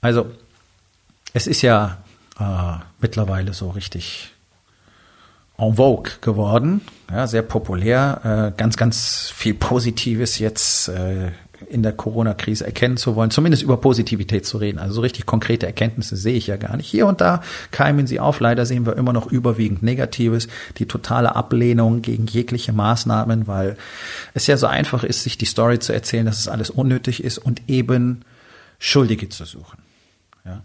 Also, es ist ja äh, mittlerweile so richtig en vogue geworden, ja, sehr populär, äh, ganz, ganz viel Positives jetzt äh, in der Corona-Krise erkennen zu wollen, zumindest über Positivität zu reden. Also so richtig konkrete Erkenntnisse sehe ich ja gar nicht. Hier und da keimen sie auf. Leider sehen wir immer noch überwiegend Negatives, die totale Ablehnung gegen jegliche Maßnahmen, weil es ja so einfach ist, sich die Story zu erzählen, dass es alles unnötig ist und eben Schuldige zu suchen. Ja.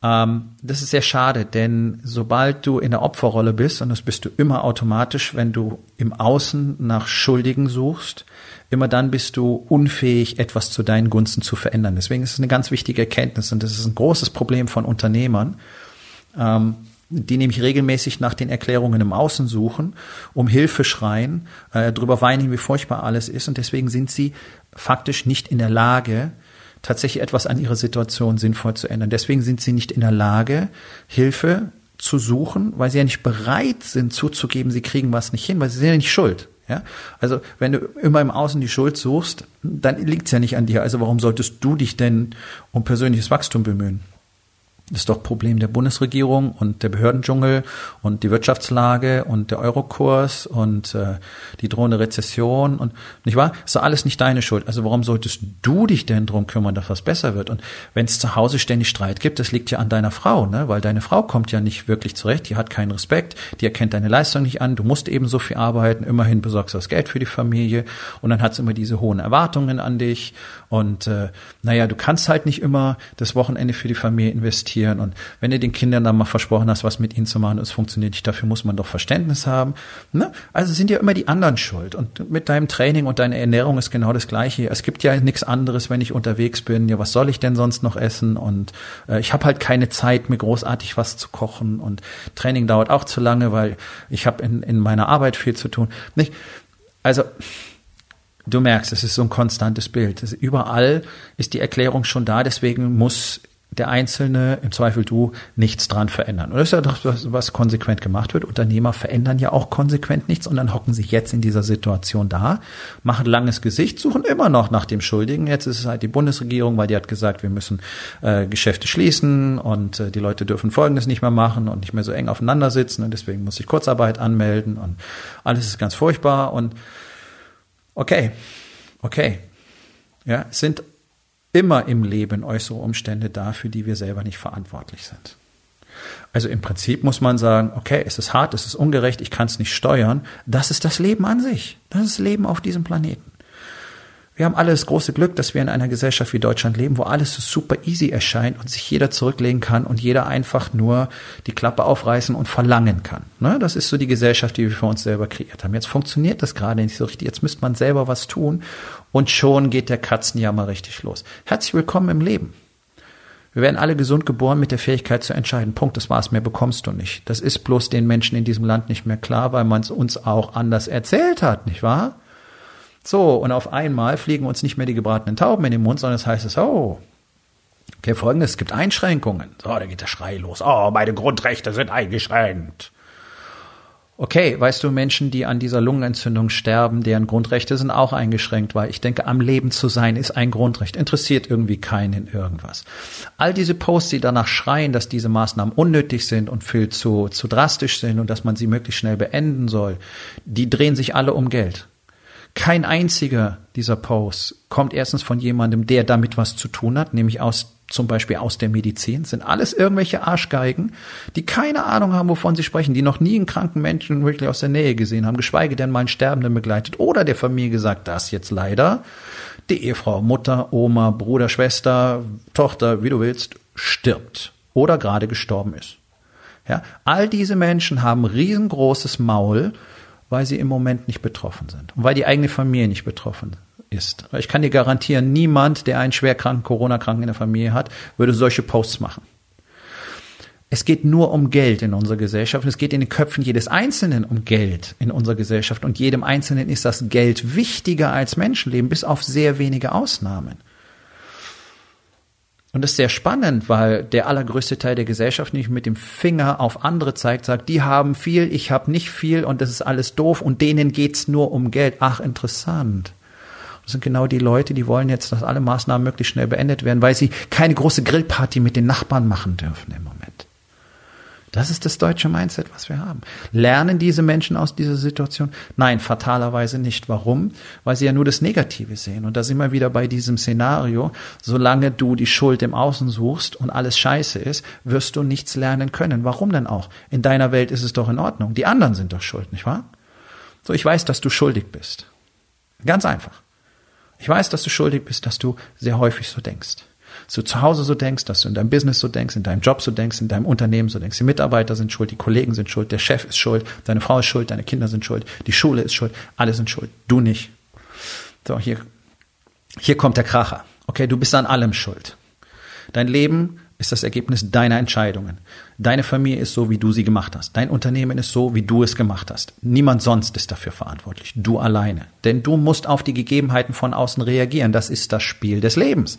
Ähm, das ist sehr schade, denn sobald du in der Opferrolle bist, und das bist du immer automatisch, wenn du im Außen nach Schuldigen suchst, immer dann bist du unfähig, etwas zu deinen Gunsten zu verändern. Deswegen ist es eine ganz wichtige Erkenntnis und das ist ein großes Problem von Unternehmern, ähm, die nämlich regelmäßig nach den Erklärungen im Außen suchen, um Hilfe schreien, äh, drüber weinen, wie furchtbar alles ist und deswegen sind sie faktisch nicht in der Lage, tatsächlich etwas an ihrer Situation sinnvoll zu ändern. Deswegen sind sie nicht in der Lage, Hilfe zu suchen, weil sie ja nicht bereit sind zuzugeben, sie kriegen was nicht hin, weil sie sind ja nicht schuld. Ja? Also wenn du immer im Außen die Schuld suchst, dann liegt es ja nicht an dir. Also warum solltest du dich denn um persönliches Wachstum bemühen? Das ist doch Problem der Bundesregierung und der Behördendschungel und die Wirtschaftslage und der Eurokurs und äh, die drohende Rezession und nicht wahr? Ist doch alles nicht deine Schuld. Also warum solltest du dich denn drum kümmern, dass was besser wird? Und wenn es zu Hause ständig Streit gibt, das liegt ja an deiner Frau, ne? Weil deine Frau kommt ja nicht wirklich zurecht, die hat keinen Respekt, die erkennt deine Leistung nicht an, du musst eben so viel arbeiten, immerhin besorgst du das Geld für die Familie und dann hat sie immer diese hohen Erwartungen an dich und äh, naja, du kannst halt nicht immer das Wochenende für die Familie investieren investieren. Und wenn du den Kindern dann mal versprochen hast, was mit ihnen zu machen, es funktioniert nicht, dafür muss man doch Verständnis haben. Ne? Also sind ja immer die anderen schuld. Und mit deinem Training und deiner Ernährung ist genau das Gleiche. Es gibt ja nichts anderes, wenn ich unterwegs bin. Ja, was soll ich denn sonst noch essen? Und äh, ich habe halt keine Zeit, mir großartig was zu kochen. Und Training dauert auch zu lange, weil ich habe in, in meiner Arbeit viel zu tun. Nicht? Also du merkst, es ist so ein konstantes Bild. Überall ist die Erklärung schon da, deswegen muss der Einzelne, im Zweifel du, nichts dran verändern. Und das ist ja das, was konsequent gemacht wird. Unternehmer verändern ja auch konsequent nichts und dann hocken sich jetzt in dieser Situation da, machen langes Gesicht, suchen immer noch nach dem Schuldigen. Jetzt ist es halt die Bundesregierung, weil die hat gesagt, wir müssen äh, Geschäfte schließen und äh, die Leute dürfen Folgendes nicht mehr machen und nicht mehr so eng aufeinander sitzen und deswegen muss ich Kurzarbeit anmelden und alles ist ganz furchtbar und okay, okay. Ja, es sind immer im Leben äußere Umstände da, für die wir selber nicht verantwortlich sind. Also im Prinzip muss man sagen, okay, es ist hart, es ist ungerecht, ich kann es nicht steuern. Das ist das Leben an sich. Das ist Leben auf diesem Planeten. Wir haben alle das große Glück, dass wir in einer Gesellschaft wie Deutschland leben, wo alles so super easy erscheint und sich jeder zurücklegen kann und jeder einfach nur die Klappe aufreißen und verlangen kann. Ne? Das ist so die Gesellschaft, die wir für uns selber kreiert haben. Jetzt funktioniert das gerade nicht so richtig. Jetzt müsste man selber was tun und schon geht der Katzenjammer richtig los. Herzlich willkommen im Leben. Wir werden alle gesund geboren mit der Fähigkeit zu entscheiden. Punkt, das war's, mehr bekommst du nicht. Das ist bloß den Menschen in diesem Land nicht mehr klar, weil man es uns auch anders erzählt hat, nicht wahr? So, und auf einmal fliegen uns nicht mehr die gebratenen Tauben in den Mund, sondern es heißt es, oh, okay, folgendes, es gibt Einschränkungen. So, da geht der Schrei los. Oh, meine Grundrechte sind eingeschränkt. Okay, weißt du, Menschen, die an dieser Lungenentzündung sterben, deren Grundrechte sind auch eingeschränkt, weil ich denke, am Leben zu sein ist ein Grundrecht. Interessiert irgendwie keinen irgendwas. All diese Posts, die danach schreien, dass diese Maßnahmen unnötig sind und viel zu, zu drastisch sind und dass man sie möglichst schnell beenden soll, die drehen sich alle um Geld. Kein einziger dieser Posts kommt erstens von jemandem, der damit was zu tun hat, nämlich aus zum Beispiel aus der Medizin, sind alles irgendwelche Arschgeigen, die keine Ahnung haben, wovon sie sprechen, die noch nie einen kranken Menschen wirklich aus der Nähe gesehen haben, geschweige denn mal einen Sterbenden begleitet oder der Familie gesagt, das jetzt leider die Ehefrau, Mutter, Oma, Bruder, Schwester, Tochter, wie du willst, stirbt oder gerade gestorben ist. Ja, all diese Menschen haben riesengroßes Maul weil sie im Moment nicht betroffen sind und weil die eigene Familie nicht betroffen ist. Ich kann dir garantieren, niemand, der einen schwerkranken Corona-Kranken in der Familie hat, würde solche Posts machen. Es geht nur um Geld in unserer Gesellschaft. Es geht in den Köpfen jedes Einzelnen um Geld in unserer Gesellschaft. Und jedem Einzelnen ist das Geld wichtiger als Menschenleben, bis auf sehr wenige Ausnahmen. Und das ist sehr spannend, weil der allergrößte Teil der Gesellschaft nicht mit dem Finger auf andere zeigt, sagt, die haben viel, ich habe nicht viel und das ist alles doof und denen geht's nur um Geld. Ach, interessant. Das sind genau die Leute, die wollen jetzt, dass alle Maßnahmen möglichst schnell beendet werden, weil sie keine große Grillparty mit den Nachbarn machen dürfen im Moment. Das ist das deutsche Mindset, was wir haben. Lernen diese Menschen aus dieser Situation? Nein, fatalerweise nicht. Warum? Weil sie ja nur das Negative sehen. Und da sind wir wieder bei diesem Szenario. Solange du die Schuld im Außen suchst und alles scheiße ist, wirst du nichts lernen können. Warum denn auch? In deiner Welt ist es doch in Ordnung. Die anderen sind doch schuld, nicht wahr? So, ich weiß, dass du schuldig bist. Ganz einfach. Ich weiß, dass du schuldig bist, dass du sehr häufig so denkst du zu Hause so denkst, dass du in deinem Business so denkst, in deinem Job so denkst, in deinem Unternehmen so denkst. Die Mitarbeiter sind schuld, die Kollegen sind schuld, der Chef ist schuld, deine Frau ist schuld, deine Kinder sind schuld, die Schule ist schuld, alle sind schuld, du nicht. So, hier, hier kommt der Kracher. Okay, du bist an allem schuld. Dein Leben ist das Ergebnis deiner Entscheidungen. Deine Familie ist so, wie du sie gemacht hast. Dein Unternehmen ist so, wie du es gemacht hast. Niemand sonst ist dafür verantwortlich. Du alleine. Denn du musst auf die Gegebenheiten von außen reagieren. Das ist das Spiel des Lebens.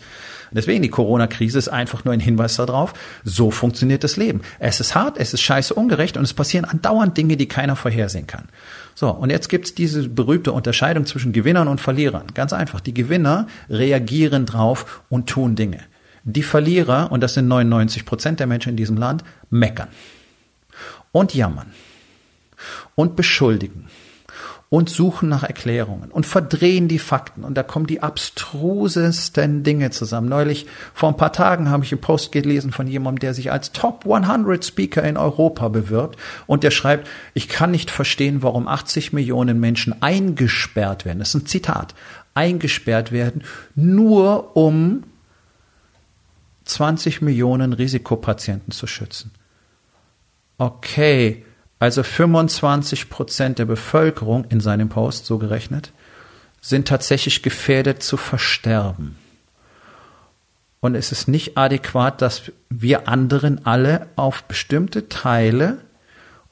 Deswegen, die Corona-Krise ist einfach nur ein Hinweis darauf, so funktioniert das Leben. Es ist hart, es ist scheiße ungerecht und es passieren andauernd Dinge, die keiner vorhersehen kann. So, und jetzt gibt's diese berühmte Unterscheidung zwischen Gewinnern und Verlierern. Ganz einfach. Die Gewinner reagieren drauf und tun Dinge. Die Verlierer, und das sind 99 Prozent der Menschen in diesem Land, meckern und jammern und beschuldigen und suchen nach Erklärungen und verdrehen die Fakten und da kommen die abstrusesten Dinge zusammen. Neulich, vor ein paar Tagen habe ich einen Post gelesen von jemandem, der sich als Top 100 Speaker in Europa bewirbt und der schreibt, ich kann nicht verstehen, warum 80 Millionen Menschen eingesperrt werden. Das ist ein Zitat. Eingesperrt werden, nur um 20 Millionen Risikopatienten zu schützen. Okay, also 25 Prozent der Bevölkerung in seinem Post so gerechnet sind tatsächlich gefährdet zu versterben. Und es ist nicht adäquat, dass wir anderen alle auf bestimmte Teile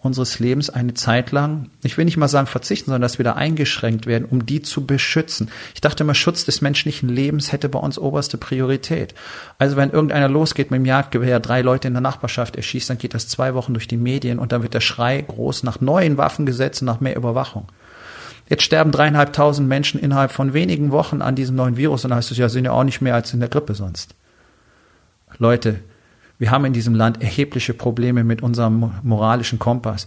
unseres Lebens eine Zeit lang, ich will nicht mal sagen verzichten, sondern dass wir da eingeschränkt werden, um die zu beschützen. Ich dachte immer, Schutz des menschlichen Lebens hätte bei uns oberste Priorität. Also wenn irgendeiner losgeht mit dem Jagdgewehr, drei Leute in der Nachbarschaft erschießt, dann geht das zwei Wochen durch die Medien und dann wird der Schrei groß nach neuen Waffengesetzen, nach mehr Überwachung. Jetzt sterben dreieinhalbtausend Menschen innerhalb von wenigen Wochen an diesem neuen Virus und dann heißt es ja, sind ja auch nicht mehr als in der Grippe sonst. Leute, wir haben in diesem Land erhebliche Probleme mit unserem moralischen Kompass.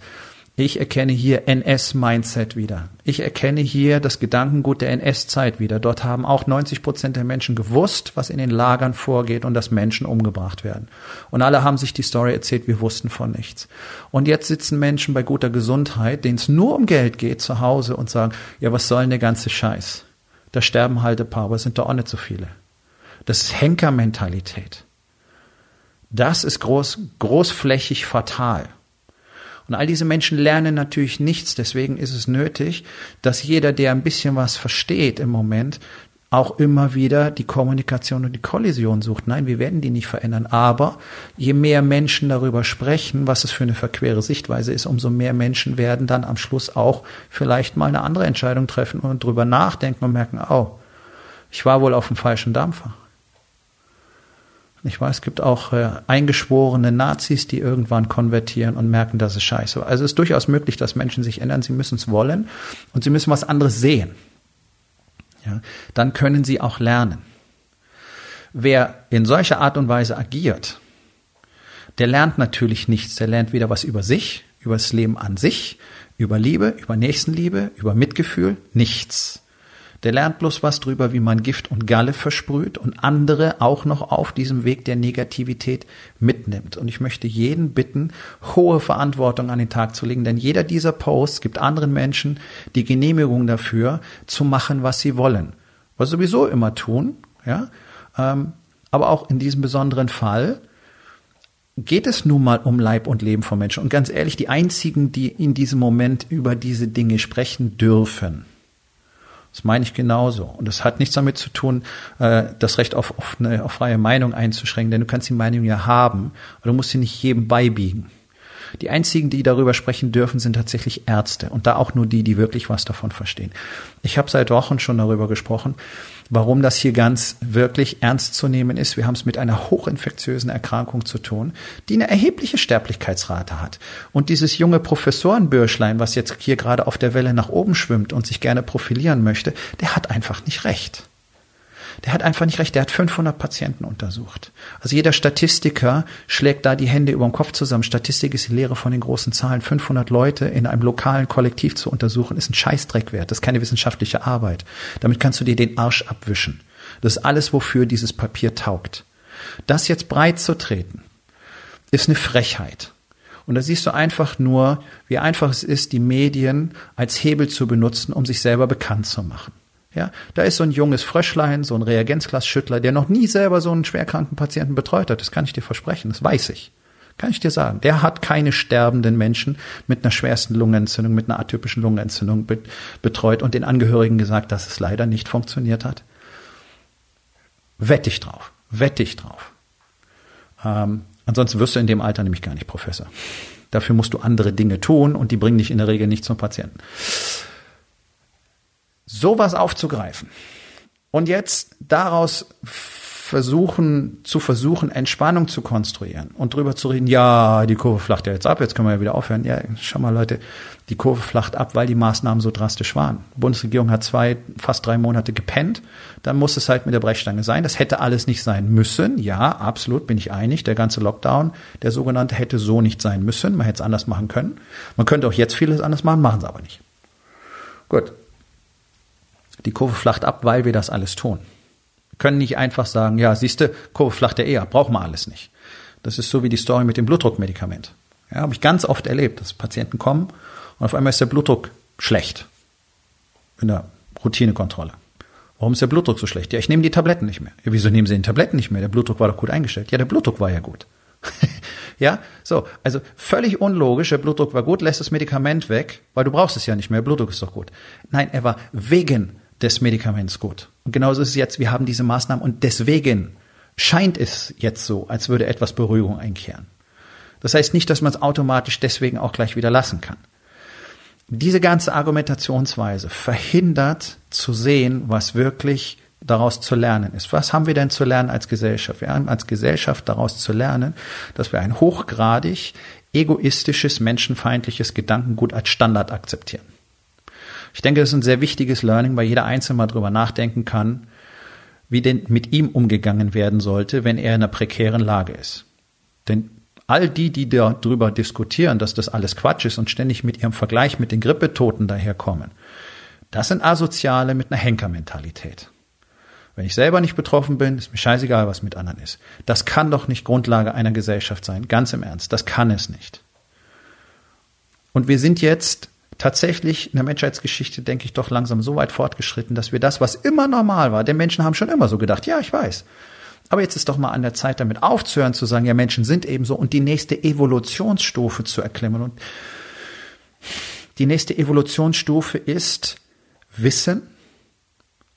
Ich erkenne hier NS-Mindset wieder. Ich erkenne hier das Gedankengut der NS-Zeit wieder. Dort haben auch 90 Prozent der Menschen gewusst, was in den Lagern vorgeht und dass Menschen umgebracht werden. Und alle haben sich die Story erzählt, wir wussten von nichts. Und jetzt sitzen Menschen bei guter Gesundheit, denen es nur um Geld geht, zu Hause und sagen, ja, was soll denn der ganze Scheiß? Da sterben halt ein paar, aber es sind doch auch nicht so viele. Das ist Henkermentalität. Das ist groß, großflächig fatal. Und all diese Menschen lernen natürlich nichts. Deswegen ist es nötig, dass jeder, der ein bisschen was versteht im Moment, auch immer wieder die Kommunikation und die Kollision sucht. Nein, wir werden die nicht verändern. Aber je mehr Menschen darüber sprechen, was es für eine verquere Sichtweise ist, umso mehr Menschen werden dann am Schluss auch vielleicht mal eine andere Entscheidung treffen und drüber nachdenken und merken, oh, ich war wohl auf dem falschen Dampfer. Ich weiß, es gibt auch äh, eingeschworene Nazis, die irgendwann konvertieren und merken, das ist scheiße. Also es ist durchaus möglich, dass Menschen sich ändern. Sie müssen es wollen und sie müssen was anderes sehen. Ja, dann können sie auch lernen. Wer in solcher Art und Weise agiert, der lernt natürlich nichts. Der lernt weder was über sich, über das Leben an sich, über Liebe, über Nächstenliebe, über Mitgefühl, nichts. Der lernt bloß was drüber, wie man Gift und Galle versprüht und andere auch noch auf diesem Weg der Negativität mitnimmt. Und ich möchte jeden bitten, hohe Verantwortung an den Tag zu legen, denn jeder dieser Posts gibt anderen Menschen die Genehmigung dafür, zu machen, was sie wollen. Was sie sowieso immer tun, ja. Ähm, aber auch in diesem besonderen Fall geht es nun mal um Leib und Leben von Menschen. Und ganz ehrlich, die einzigen, die in diesem Moment über diese Dinge sprechen dürfen, das meine ich genauso. Und das hat nichts damit zu tun, äh, das Recht auf, auf, eine, auf freie Meinung einzuschränken, denn du kannst die Meinung ja haben, aber du musst sie nicht jedem beibiegen. Die einzigen, die darüber sprechen dürfen, sind tatsächlich Ärzte und da auch nur die, die wirklich was davon verstehen. Ich habe seit Wochen schon darüber gesprochen, warum das hier ganz wirklich ernst zu nehmen ist. Wir haben es mit einer hochinfektiösen Erkrankung zu tun, die eine erhebliche Sterblichkeitsrate hat. Und dieses junge Professorenbürschlein, was jetzt hier gerade auf der Welle nach oben schwimmt und sich gerne profilieren möchte, der hat einfach nicht recht der hat einfach nicht recht. Der hat 500 Patienten untersucht. Also jeder Statistiker schlägt da die Hände über den Kopf zusammen. Statistik ist die Lehre von den großen Zahlen. 500 Leute in einem lokalen Kollektiv zu untersuchen, ist ein Scheißdreck wert. Das ist keine wissenschaftliche Arbeit. Damit kannst du dir den Arsch abwischen. Das ist alles, wofür dieses Papier taugt. Das jetzt breit zu treten, ist eine Frechheit. Und da siehst du einfach nur, wie einfach es ist, die Medien als Hebel zu benutzen, um sich selber bekannt zu machen. Ja, da ist so ein junges Fröschlein, so ein Reagenzglasschüttler, der noch nie selber so einen schwerkranken Patienten betreut hat. Das kann ich dir versprechen. Das weiß ich. Kann ich dir sagen. Der hat keine sterbenden Menschen mit einer schwersten Lungenentzündung, mit einer atypischen Lungenentzündung betreut und den Angehörigen gesagt, dass es leider nicht funktioniert hat. Wette ich drauf. Wette ich drauf. Ähm, ansonsten wirst du in dem Alter nämlich gar nicht Professor. Dafür musst du andere Dinge tun und die bringen dich in der Regel nicht zum Patienten sowas aufzugreifen und jetzt daraus versuchen, zu versuchen, Entspannung zu konstruieren und drüber zu reden, ja, die Kurve flacht ja jetzt ab, jetzt können wir ja wieder aufhören. Ja, schau mal Leute, die Kurve flacht ab, weil die Maßnahmen so drastisch waren. Die Bundesregierung hat zwei, fast drei Monate gepennt, dann muss es halt mit der Brechstange sein. Das hätte alles nicht sein müssen. Ja, absolut, bin ich einig. Der ganze Lockdown, der sogenannte, hätte so nicht sein müssen. Man hätte es anders machen können. Man könnte auch jetzt vieles anders machen, machen es aber nicht. Gut, die Kurve flacht ab, weil wir das alles tun. Wir können nicht einfach sagen, ja, siehste, Kurve flacht ja eher, brauchen wir alles nicht. Das ist so wie die Story mit dem Blutdruckmedikament. Ja, habe ich ganz oft erlebt, dass Patienten kommen und auf einmal ist der Blutdruck schlecht in der Routinekontrolle. Warum ist der Blutdruck so schlecht? Ja, ich nehme die Tabletten nicht mehr. Ja, wieso nehmen Sie die Tabletten nicht mehr? Der Blutdruck war doch gut eingestellt. Ja, der Blutdruck war ja gut. ja, so, also völlig unlogisch, der Blutdruck war gut, lässt das Medikament weg, weil du brauchst es ja nicht mehr, der Blutdruck ist doch gut. Nein, er war wegen des Medikaments gut. Und genauso ist es jetzt, wir haben diese Maßnahmen und deswegen scheint es jetzt so, als würde etwas Beruhigung einkehren. Das heißt nicht, dass man es automatisch deswegen auch gleich wieder lassen kann. Diese ganze Argumentationsweise verhindert zu sehen, was wirklich daraus zu lernen ist. Was haben wir denn zu lernen als Gesellschaft? Wir haben als Gesellschaft daraus zu lernen, dass wir ein hochgradig egoistisches, menschenfeindliches Gedankengut als Standard akzeptieren. Ich denke, das ist ein sehr wichtiges Learning, weil jeder Einzelne mal drüber nachdenken kann, wie denn mit ihm umgegangen werden sollte, wenn er in einer prekären Lage ist. Denn all die, die darüber diskutieren, dass das alles Quatsch ist und ständig mit ihrem Vergleich mit den Grippetoten daherkommen, das sind Asoziale mit einer Henkermentalität. Wenn ich selber nicht betroffen bin, ist mir scheißegal, was mit anderen ist. Das kann doch nicht Grundlage einer Gesellschaft sein. Ganz im Ernst. Das kann es nicht. Und wir sind jetzt tatsächlich in der Menschheitsgeschichte, denke ich, doch langsam so weit fortgeschritten, dass wir das, was immer normal war, denn Menschen haben schon immer so gedacht, ja, ich weiß. Aber jetzt ist doch mal an der Zeit, damit aufzuhören, zu sagen, ja, Menschen sind eben so und die nächste Evolutionsstufe zu erklimmen. Und die nächste Evolutionsstufe ist Wissen,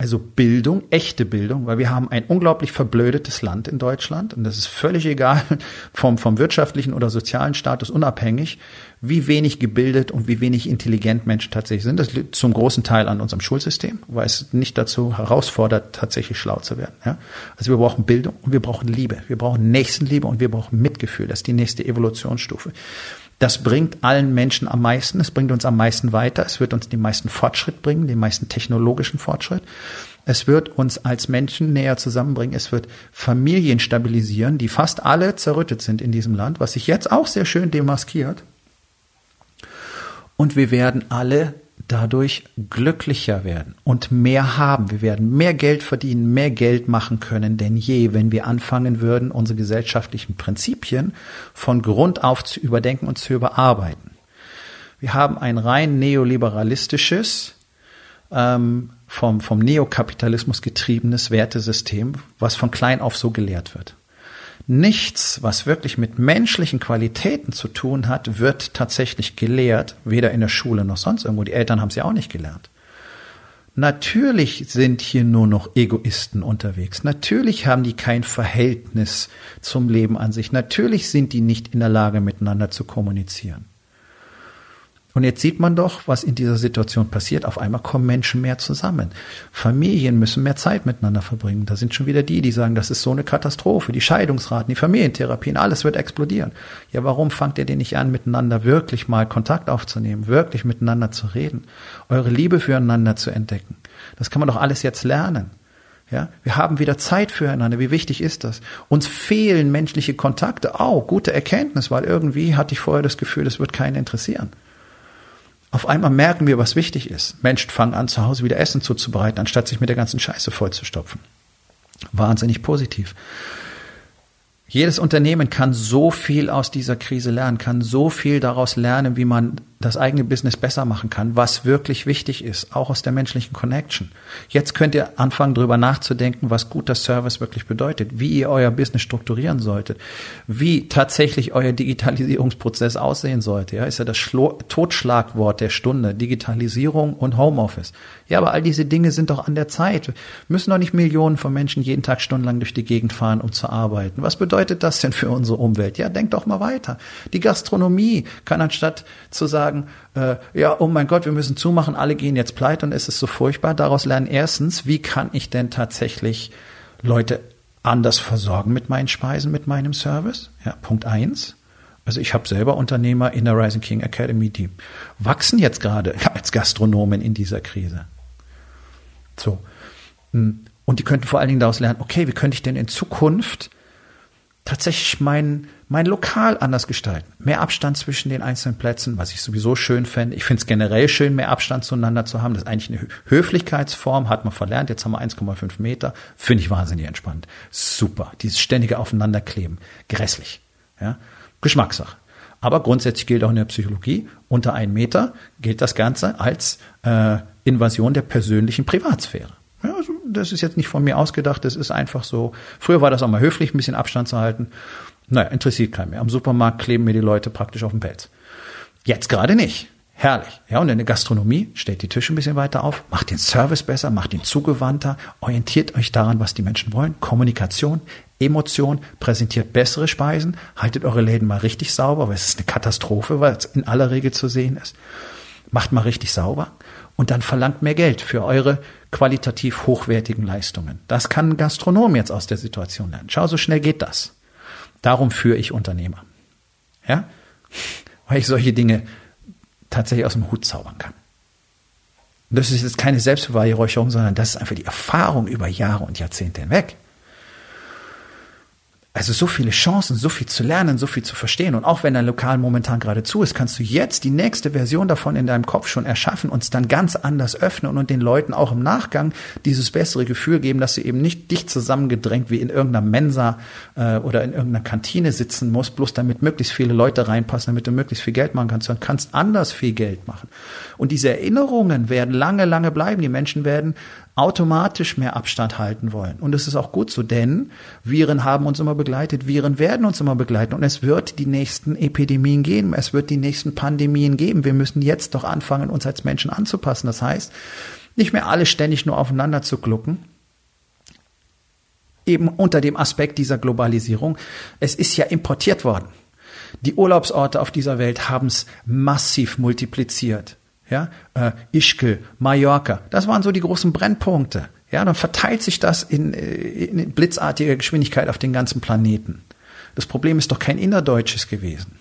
also Bildung, echte Bildung, weil wir haben ein unglaublich verblödetes Land in Deutschland und das ist völlig egal vom, vom wirtschaftlichen oder sozialen Status unabhängig, wie wenig gebildet und wie wenig intelligent Menschen tatsächlich sind. Das liegt zum großen Teil an unserem Schulsystem, weil es nicht dazu herausfordert, tatsächlich schlau zu werden. Ja? Also wir brauchen Bildung und wir brauchen Liebe. Wir brauchen Nächstenliebe und wir brauchen Mitgefühl. Das ist die nächste Evolutionsstufe. Das bringt allen Menschen am meisten, es bringt uns am meisten weiter, es wird uns den meisten Fortschritt bringen, den meisten technologischen Fortschritt. Es wird uns als Menschen näher zusammenbringen. Es wird Familien stabilisieren, die fast alle zerrüttet sind in diesem Land, was sich jetzt auch sehr schön demaskiert. Und wir werden alle dadurch glücklicher werden und mehr haben. Wir werden mehr Geld verdienen, mehr Geld machen können denn je, wenn wir anfangen würden, unsere gesellschaftlichen Prinzipien von Grund auf zu überdenken und zu überarbeiten. Wir haben ein rein neoliberalistisches, ähm, vom, vom Neokapitalismus getriebenes Wertesystem, was von klein auf so gelehrt wird. Nichts, was wirklich mit menschlichen Qualitäten zu tun hat, wird tatsächlich gelehrt, weder in der Schule noch sonst irgendwo. Die Eltern haben es ja auch nicht gelernt. Natürlich sind hier nur noch Egoisten unterwegs. Natürlich haben die kein Verhältnis zum Leben an sich. Natürlich sind die nicht in der Lage, miteinander zu kommunizieren. Und jetzt sieht man doch, was in dieser Situation passiert. Auf einmal kommen Menschen mehr zusammen. Familien müssen mehr Zeit miteinander verbringen. Da sind schon wieder die, die sagen, das ist so eine Katastrophe. Die Scheidungsraten, die Familientherapien, alles wird explodieren. Ja, warum fangt ihr denn nicht an, miteinander wirklich mal Kontakt aufzunehmen, wirklich miteinander zu reden, eure Liebe füreinander zu entdecken? Das kann man doch alles jetzt lernen. Ja, wir haben wieder Zeit füreinander. Wie wichtig ist das? Uns fehlen menschliche Kontakte. Auch oh, gute Erkenntnis, weil irgendwie hatte ich vorher das Gefühl, das wird keinen interessieren. Auf einmal merken wir, was wichtig ist. Menschen fangen an, zu Hause wieder Essen zuzubereiten, anstatt sich mit der ganzen Scheiße vollzustopfen. Wahnsinnig positiv. Jedes Unternehmen kann so viel aus dieser Krise lernen, kann so viel daraus lernen, wie man das eigene Business besser machen kann, was wirklich wichtig ist, auch aus der menschlichen Connection. Jetzt könnt ihr anfangen, darüber nachzudenken, was guter Service wirklich bedeutet, wie ihr euer Business strukturieren solltet, wie tatsächlich euer Digitalisierungsprozess aussehen sollte. Ja, ist ja das Schlo Totschlagwort der Stunde, Digitalisierung und Homeoffice. Ja, aber all diese Dinge sind doch an der Zeit. Wir müssen doch nicht Millionen von Menschen jeden Tag stundenlang durch die Gegend fahren, um zu arbeiten. Was bedeutet das denn für unsere Umwelt? Ja, denkt doch mal weiter. Die Gastronomie kann anstatt zu sagen, sagen, äh, ja, oh mein Gott, wir müssen zumachen, alle gehen jetzt pleite und es ist so furchtbar. Daraus lernen erstens, wie kann ich denn tatsächlich Leute anders versorgen mit meinen Speisen, mit meinem Service? Ja, Punkt eins. Also ich habe selber Unternehmer in der Rising King Academy, die wachsen jetzt gerade als Gastronomen in dieser Krise. So. Hm. Und die könnten vor allen Dingen daraus lernen, okay, wie könnte ich denn in Zukunft tatsächlich mein, mein Lokal anders gestalten. Mehr Abstand zwischen den einzelnen Plätzen, was ich sowieso schön fände. Ich finde es generell schön, mehr Abstand zueinander zu haben. Das ist eigentlich eine Höflichkeitsform, hat man verlernt. Jetzt haben wir 1,5 Meter. Finde ich wahnsinnig entspannt. Super. Dieses ständige Aufeinanderkleben. Grässlich. Ja? Geschmackssache. Aber grundsätzlich gilt auch in der Psychologie, unter einem Meter gilt das Ganze als äh, Invasion der persönlichen Privatsphäre. Ja, also das ist jetzt nicht von mir ausgedacht, das ist einfach so. Früher war das auch mal höflich, ein bisschen Abstand zu halten. Naja, interessiert keinen mehr. Am Supermarkt kleben mir die Leute praktisch auf den Pelz. Jetzt gerade nicht. Herrlich. Ja, und in der Gastronomie stellt die Tische ein bisschen weiter auf, macht den Service besser, macht ihn zugewandter, orientiert euch daran, was die Menschen wollen. Kommunikation, Emotion, präsentiert bessere Speisen, haltet eure Läden mal richtig sauber, weil es ist eine Katastrophe, weil es in aller Regel zu sehen ist. Macht mal richtig sauber und dann verlangt mehr Geld für eure qualitativ hochwertigen Leistungen. Das kann ein Gastronom jetzt aus der Situation lernen. Schau, so schnell geht das. Darum führe ich Unternehmer. Ja? Weil ich solche Dinge tatsächlich aus dem Hut zaubern kann. Und das ist jetzt keine Selbstbeweihräucherung, sondern das ist einfach die Erfahrung über Jahre und Jahrzehnte hinweg. Also so viele Chancen, so viel zu lernen, so viel zu verstehen. Und auch wenn dein Lokal momentan gerade zu ist, kannst du jetzt die nächste Version davon in deinem Kopf schon erschaffen und es dann ganz anders öffnen und den Leuten auch im Nachgang dieses bessere Gefühl geben, dass du eben nicht dicht zusammengedrängt wie in irgendeiner Mensa äh, oder in irgendeiner Kantine sitzen musst, bloß damit möglichst viele Leute reinpassen, damit du möglichst viel Geld machen kannst, sondern kannst anders viel Geld machen. Und diese Erinnerungen werden lange, lange bleiben. Die Menschen werden automatisch mehr Abstand halten wollen. Und es ist auch gut so, denn Viren haben uns immer begleitet, Viren werden uns immer begleiten und es wird die nächsten Epidemien geben, es wird die nächsten Pandemien geben. Wir müssen jetzt doch anfangen, uns als Menschen anzupassen. Das heißt, nicht mehr alle ständig nur aufeinander zu glucken, eben unter dem Aspekt dieser Globalisierung. Es ist ja importiert worden. Die Urlaubsorte auf dieser Welt haben es massiv multipliziert ja, äh, Ischgl, Mallorca, das waren so die großen Brennpunkte. Ja, dann verteilt sich das in, äh, in blitzartiger Geschwindigkeit auf den ganzen Planeten. Das Problem ist doch kein innerdeutsches gewesen.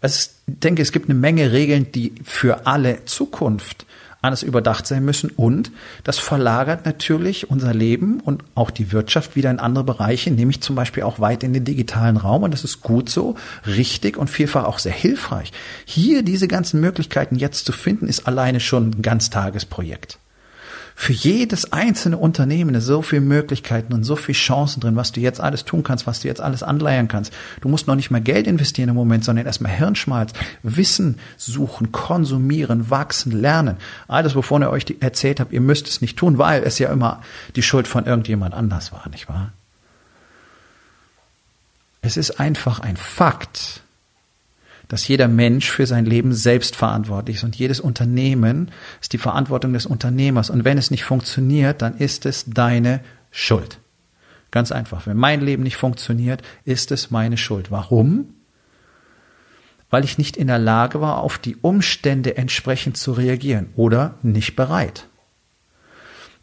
Also ich denke, es gibt eine Menge Regeln, die für alle Zukunft alles überdacht sein müssen. Und das verlagert natürlich unser Leben und auch die Wirtschaft wieder in andere Bereiche, nämlich zum Beispiel auch weit in den digitalen Raum. Und das ist gut so, richtig und vielfach auch sehr hilfreich. Hier diese ganzen Möglichkeiten jetzt zu finden, ist alleine schon ein Ganztagesprojekt für jedes einzelne Unternehmen so viele Möglichkeiten und so viele Chancen drin, was du jetzt alles tun kannst, was du jetzt alles anleiern kannst. Du musst noch nicht mal Geld investieren im Moment, sondern erstmal Hirnschmalz, Wissen suchen, konsumieren, wachsen, lernen. Alles, wovon ihr euch erzählt habt, ihr müsst es nicht tun, weil es ja immer die Schuld von irgendjemand anders war, nicht wahr? Es ist einfach ein Fakt, dass jeder Mensch für sein Leben selbst verantwortlich ist und jedes Unternehmen ist die Verantwortung des Unternehmers. Und wenn es nicht funktioniert, dann ist es deine Schuld. Ganz einfach. Wenn mein Leben nicht funktioniert, ist es meine Schuld. Warum? Weil ich nicht in der Lage war, auf die Umstände entsprechend zu reagieren oder nicht bereit.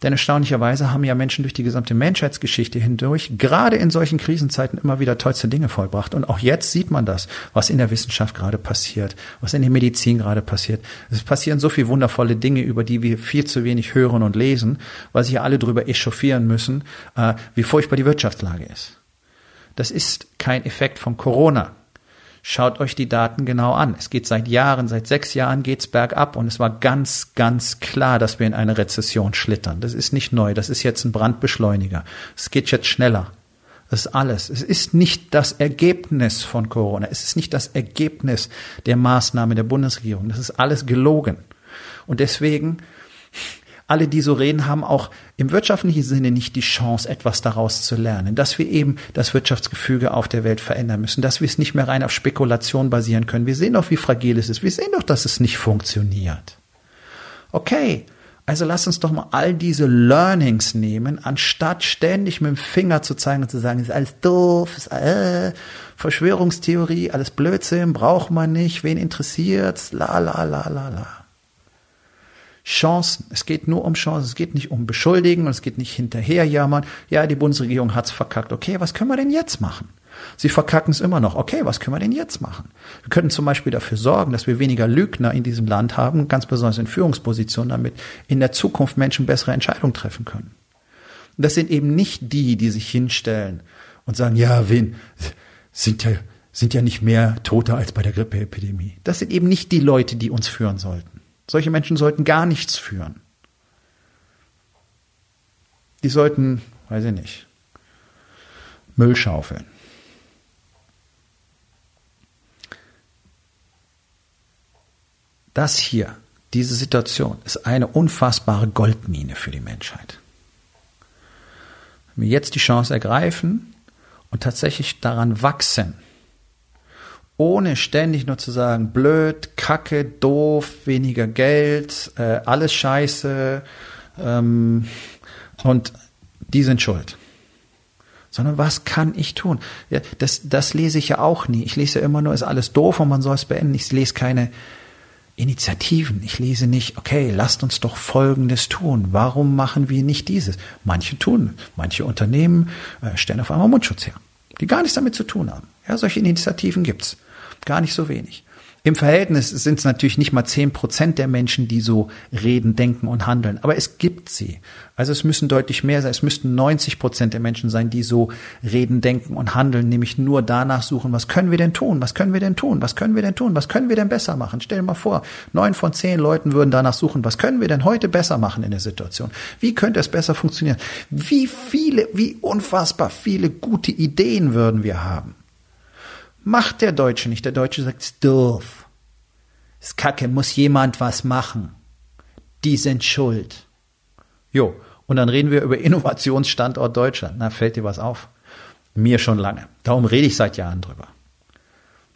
Denn erstaunlicherweise haben ja Menschen durch die gesamte Menschheitsgeschichte hindurch, gerade in solchen Krisenzeiten, immer wieder tollste Dinge vollbracht. Und auch jetzt sieht man das, was in der Wissenschaft gerade passiert, was in der Medizin gerade passiert. Es passieren so viele wundervolle Dinge, über die wir viel zu wenig hören und lesen, weil sich ja alle darüber echauffieren müssen, äh, wie furchtbar die Wirtschaftslage ist. Das ist kein Effekt von Corona. Schaut euch die Daten genau an. Es geht seit Jahren, seit sechs Jahren geht's bergab und es war ganz, ganz klar, dass wir in eine Rezession schlittern. Das ist nicht neu. Das ist jetzt ein Brandbeschleuniger. Es geht jetzt schneller. Das ist alles. Es ist nicht das Ergebnis von Corona. Es ist nicht das Ergebnis der Maßnahme der Bundesregierung. Das ist alles gelogen. Und deswegen alle, die so reden, haben auch im wirtschaftlichen Sinne nicht die Chance, etwas daraus zu lernen, dass wir eben das Wirtschaftsgefüge auf der Welt verändern müssen, dass wir es nicht mehr rein auf Spekulation basieren können. Wir sehen doch, wie fragil es ist. Wir sehen doch, dass es nicht funktioniert. Okay, also lass uns doch mal all diese Learnings nehmen, anstatt ständig mit dem Finger zu zeigen und zu sagen, ist alles doof, ist äh, Verschwörungstheorie, alles Blödsinn, braucht man nicht, wen interessiert's, la la la la la. Chancen. Es geht nur um Chancen. Es geht nicht um Beschuldigen und es geht nicht hinterherjammern. Ja, die Bundesregierung hat's verkackt. Okay, was können wir denn jetzt machen? Sie verkacken es immer noch. Okay, was können wir denn jetzt machen? Wir könnten zum Beispiel dafür sorgen, dass wir weniger Lügner in diesem Land haben, ganz besonders in Führungspositionen, damit in der Zukunft Menschen bessere Entscheidungen treffen können. Und das sind eben nicht die, die sich hinstellen und sagen, ja, wen, sind ja, sind ja nicht mehr Tote als bei der Grippeepidemie. Das sind eben nicht die Leute, die uns führen sollten. Solche Menschen sollten gar nichts führen. Die sollten, weiß ich nicht, Müll schaufeln. Das hier, diese Situation, ist eine unfassbare Goldmine für die Menschheit. Wenn wir jetzt die Chance ergreifen und tatsächlich daran wachsen, ohne ständig nur zu sagen, blöd, kacke, doof, weniger Geld, äh, alles scheiße ähm, und die sind schuld. Sondern was kann ich tun? Ja, das, das lese ich ja auch nie. Ich lese ja immer nur, ist alles doof und man soll es beenden. Ich lese keine Initiativen. Ich lese nicht, okay, lasst uns doch Folgendes tun. Warum machen wir nicht dieses? Manche tun, manche Unternehmen äh, stellen auf einmal Mundschutz her, die gar nichts damit zu tun haben. Ja, solche Initiativen gibt's. Gar nicht so wenig. Im Verhältnis sind es natürlich nicht mal zehn Prozent der Menschen, die so reden, denken und handeln. Aber es gibt sie. Also es müssen deutlich mehr sein. Es müssten 90 Prozent der Menschen sein, die so reden, denken und handeln, nämlich nur danach suchen, was können wir denn tun? Was können wir denn tun? Was können wir denn tun? Was können wir denn besser machen? Stell dir mal vor, neun von zehn Leuten würden danach suchen, was können wir denn heute besser machen in der Situation? Wie könnte es besser funktionieren? Wie viele, wie unfassbar viele gute Ideen würden wir haben? Macht der Deutsche nicht. Der Deutsche sagt, ist doof. Ist kacke, muss jemand was machen. Die sind schuld. Jo, und dann reden wir über Innovationsstandort Deutschland. Na, fällt dir was auf? Mir schon lange. Darum rede ich seit Jahren drüber.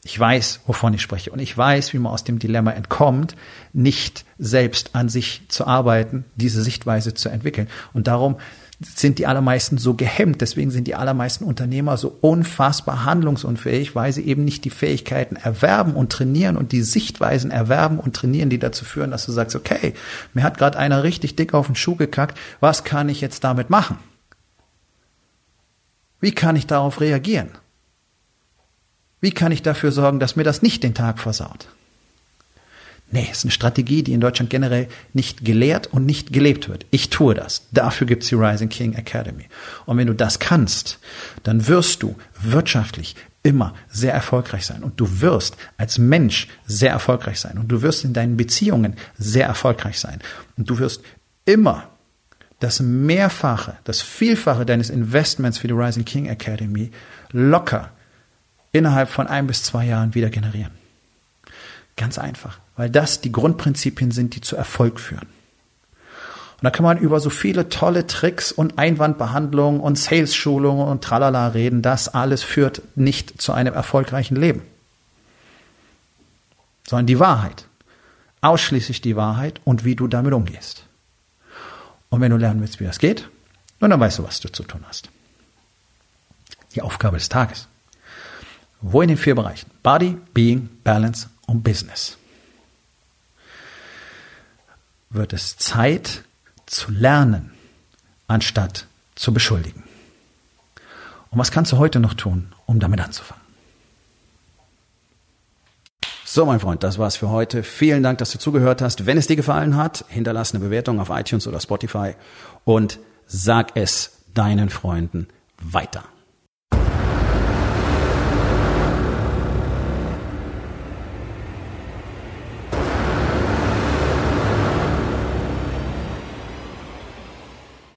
Ich weiß, wovon ich spreche. Und ich weiß, wie man aus dem Dilemma entkommt, nicht selbst an sich zu arbeiten, diese Sichtweise zu entwickeln. Und darum sind die allermeisten so gehemmt. Deswegen sind die allermeisten Unternehmer so unfassbar handlungsunfähig, weil sie eben nicht die Fähigkeiten erwerben und trainieren und die Sichtweisen erwerben und trainieren, die dazu führen, dass du sagst, okay, mir hat gerade einer richtig dick auf den Schuh gekackt, was kann ich jetzt damit machen? Wie kann ich darauf reagieren? Wie kann ich dafür sorgen, dass mir das nicht den Tag versaut? Nee, ist eine Strategie, die in Deutschland generell nicht gelehrt und nicht gelebt wird. Ich tue das. Dafür gibt's die Rising King Academy. Und wenn du das kannst, dann wirst du wirtschaftlich immer sehr erfolgreich sein. Und du wirst als Mensch sehr erfolgreich sein. Und du wirst in deinen Beziehungen sehr erfolgreich sein. Und du wirst immer das Mehrfache, das Vielfache deines Investments für die Rising King Academy locker innerhalb von ein bis zwei Jahren wieder generieren. Ganz einfach, weil das die Grundprinzipien sind, die zu Erfolg führen. Und da kann man über so viele tolle Tricks und Einwandbehandlungen und Sales-Schulungen und tralala reden. Das alles führt nicht zu einem erfolgreichen Leben. Sondern die Wahrheit. Ausschließlich die Wahrheit und wie du damit umgehst. Und wenn du lernen willst, wie das geht, dann weißt du, was du zu tun hast. Die Aufgabe des Tages. Wo in den vier Bereichen? Body, Being, Balance und Business. Wird es Zeit zu lernen, anstatt zu beschuldigen. Und was kannst du heute noch tun, um damit anzufangen? So, mein Freund, das war's für heute. Vielen Dank, dass du zugehört hast. Wenn es dir gefallen hat, hinterlass eine Bewertung auf iTunes oder Spotify und sag es deinen Freunden weiter.